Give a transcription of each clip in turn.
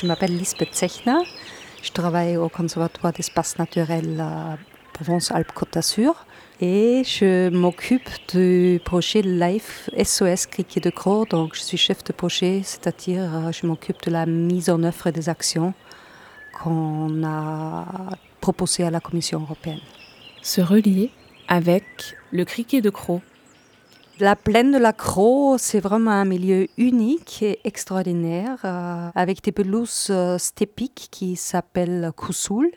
Je m'appelle Lisbeth Zechner. Je travaille au Conservatoire d'espace naturel à Provence-Alpes-Côte d'Azur et je m'occupe du projet Life SOS Criquet de Croix. Donc, je suis chef de projet, c'est-à-dire euh, je m'occupe de la mise en œuvre des actions qu'on a proposées à la Commission européenne. Se relier avec le criquet de Croix. La plaine de la Croix, c'est vraiment un milieu unique et extraordinaire, euh, avec des pelouses euh, stépiques qui s'appellent Koussoul.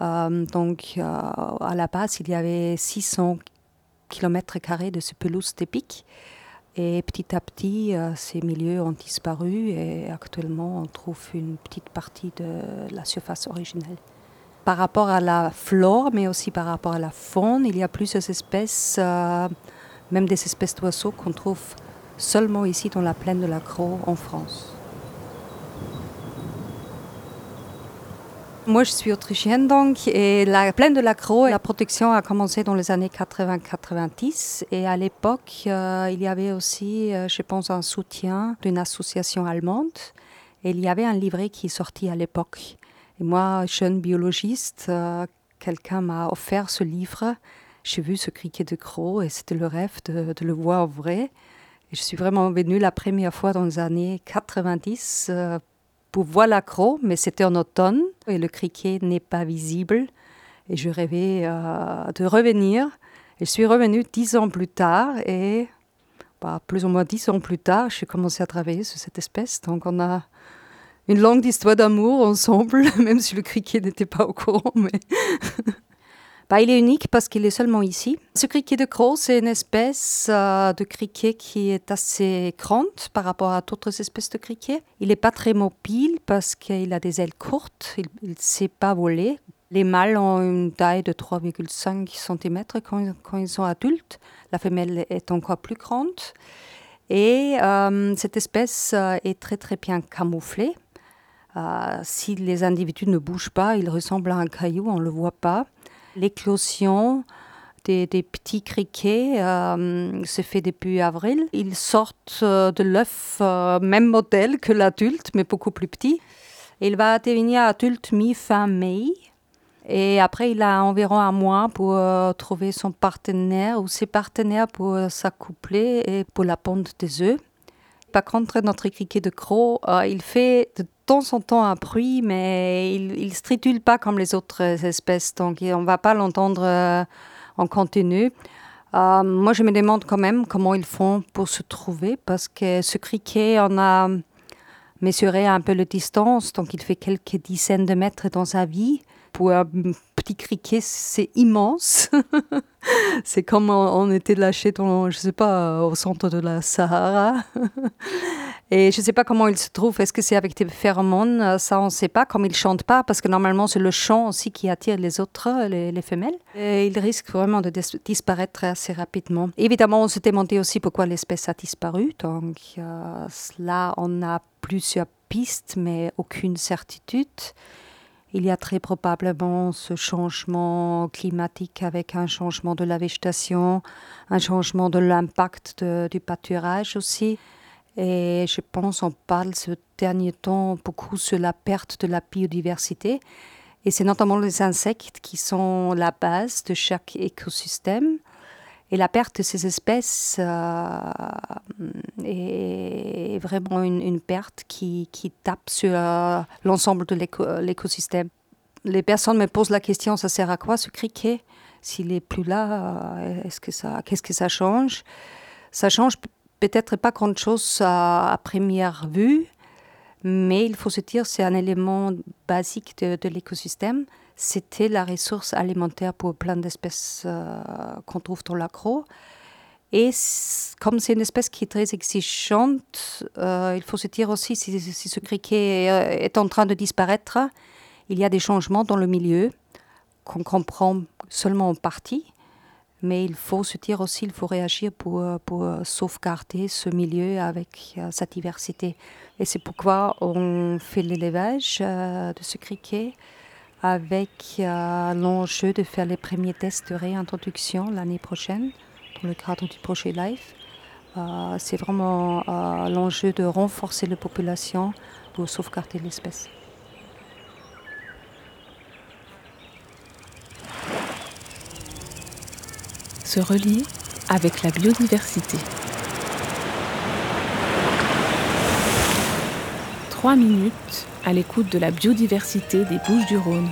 Euh, donc, euh, à la base, il y avait 600 km de ce pelouse stépique. Et petit à petit, ces milieux ont disparu et actuellement, on trouve une petite partie de la surface originelle par rapport à la flore, mais aussi par rapport à la faune, il y a plusieurs espèces, même des espèces d'oiseaux qu'on trouve seulement ici dans la plaine de la Croix en France. Moi, je suis autrichienne donc, et la plaine de la Croix, la protection a commencé dans les années 80-90. Et à l'époque, euh, il y avait aussi, euh, je pense, un soutien d'une association allemande. Et il y avait un livret qui est sorti à l'époque et moi, jeune biologiste, euh, quelqu'un m'a offert ce livre. J'ai vu ce criquet de croc et c'était le rêve de, le voir en vrai. Je suis vraiment venue la première fois dans les années 90 euh, pour voir la croc, mais c'était en automne et le criquet n'est pas visible. Et je rêvais euh, de revenir. Et je suis revenue dix ans plus tard et bah, plus ou moins dix ans plus tard, j'ai commencé à travailler sur cette espèce. Donc on a une longue histoire d'amour ensemble, même si le criquet n'était pas au courant. bah, il est unique parce qu'il est seulement ici. Ce criquet de croc, c'est une espèce euh, de criquet qui est assez grande par rapport à d'autres espèces de criquets. Il n'est pas très mobile parce qu'il a des ailes courtes, il ne sait pas voler. Les mâles ont une taille de 3,5 cm quand, ils sont adultes. La femelle est encore plus grande. Et euh, cette espèce euh, est très très bien camouflée. Si les individus ne bougent pas, ils ressemblent à un caillou, on ne le voit pas. L'éclosion des, petits criquets euh, se fait depuis avril. Ils sortent euh, de l'œuf, même modèle que l'adulte, mais beaucoup plus petit. Il va devenir adulte mi-fin mai. Et après, il a environ un mois pour trouver son partenaire ou ses partenaires pour s'accoupler et pour la ponte des œufs. Par contre, notre criquet de croc, il fait de temps en temps un bruit, mais il ne stritule pas comme les autres espèces, donc on ne va pas l'entendre euh, en continu. Euh, moi, je me demande quand même comment ils font pour se trouver, parce que ce criquet, on a mesuré un peu la distance, donc il fait quelques dizaines de mètres dans sa vie. Pour un petit criquet, c'est immense. c'est comme on était lâché dans, je sais pas, au centre de la Sahara. Et je ne sais pas comment il se trouve. Est-ce que c'est avec des phéromones? Ça, on ne sait pas. Comme il ne chante pas, parce que normalement, c'est le chant aussi qui attire les autres, les, femelles. Et il risque vraiment de disparaître assez rapidement. Évidemment, on s'est demandé aussi pourquoi l'espèce a disparu. Donc euh, là, on a plusieurs pistes, mais aucune certitude. Il y a très probablement ce changement climatique avec un changement de la végétation, un changement de l'impact du pâturage aussi. Et je pense qu'on parle ce dernier temps beaucoup sur la perte de la biodiversité. Et c'est notamment les insectes qui sont la base de chaque écosystème. Et la perte de ces espèces euh, est vraiment une, perte qui, tape sur euh, l'ensemble de l'écosystème. Les personnes me posent la question, ça sert à quoi ce criquet? S'il n'est plus là, euh, est-ce que qu'est-ce que ça change? Ça change peut-être pas grand-chose à, première vue, mais il faut se dire c'est un élément basique de, l'écosystème. C'était la ressource alimentaire pour plein d'espèces euh, qu'on trouve dans l'accro. Et comme c'est une espèce qui est très exigeante, euh, il faut se dire aussi si, ce criquet euh, est en train de disparaître, il y a des changements dans le milieu qu'on comprend seulement en partie. Mais il faut se dire aussi, il faut réagir pour, pour sauvegarder ce milieu avec euh, sa diversité. Et c'est pourquoi on fait l'élevage de ce criquet avec l'enjeu de faire les premiers tests de réintroduction l'année prochaine le cadre du projet LIFE. Euh, c'est vraiment euh, l'enjeu de renforcer la population pour sauvegarder l'espèce. Se relier avec la biodiversité. Trois minutes à l'écoute de la biodiversité des Bouches du Rhône.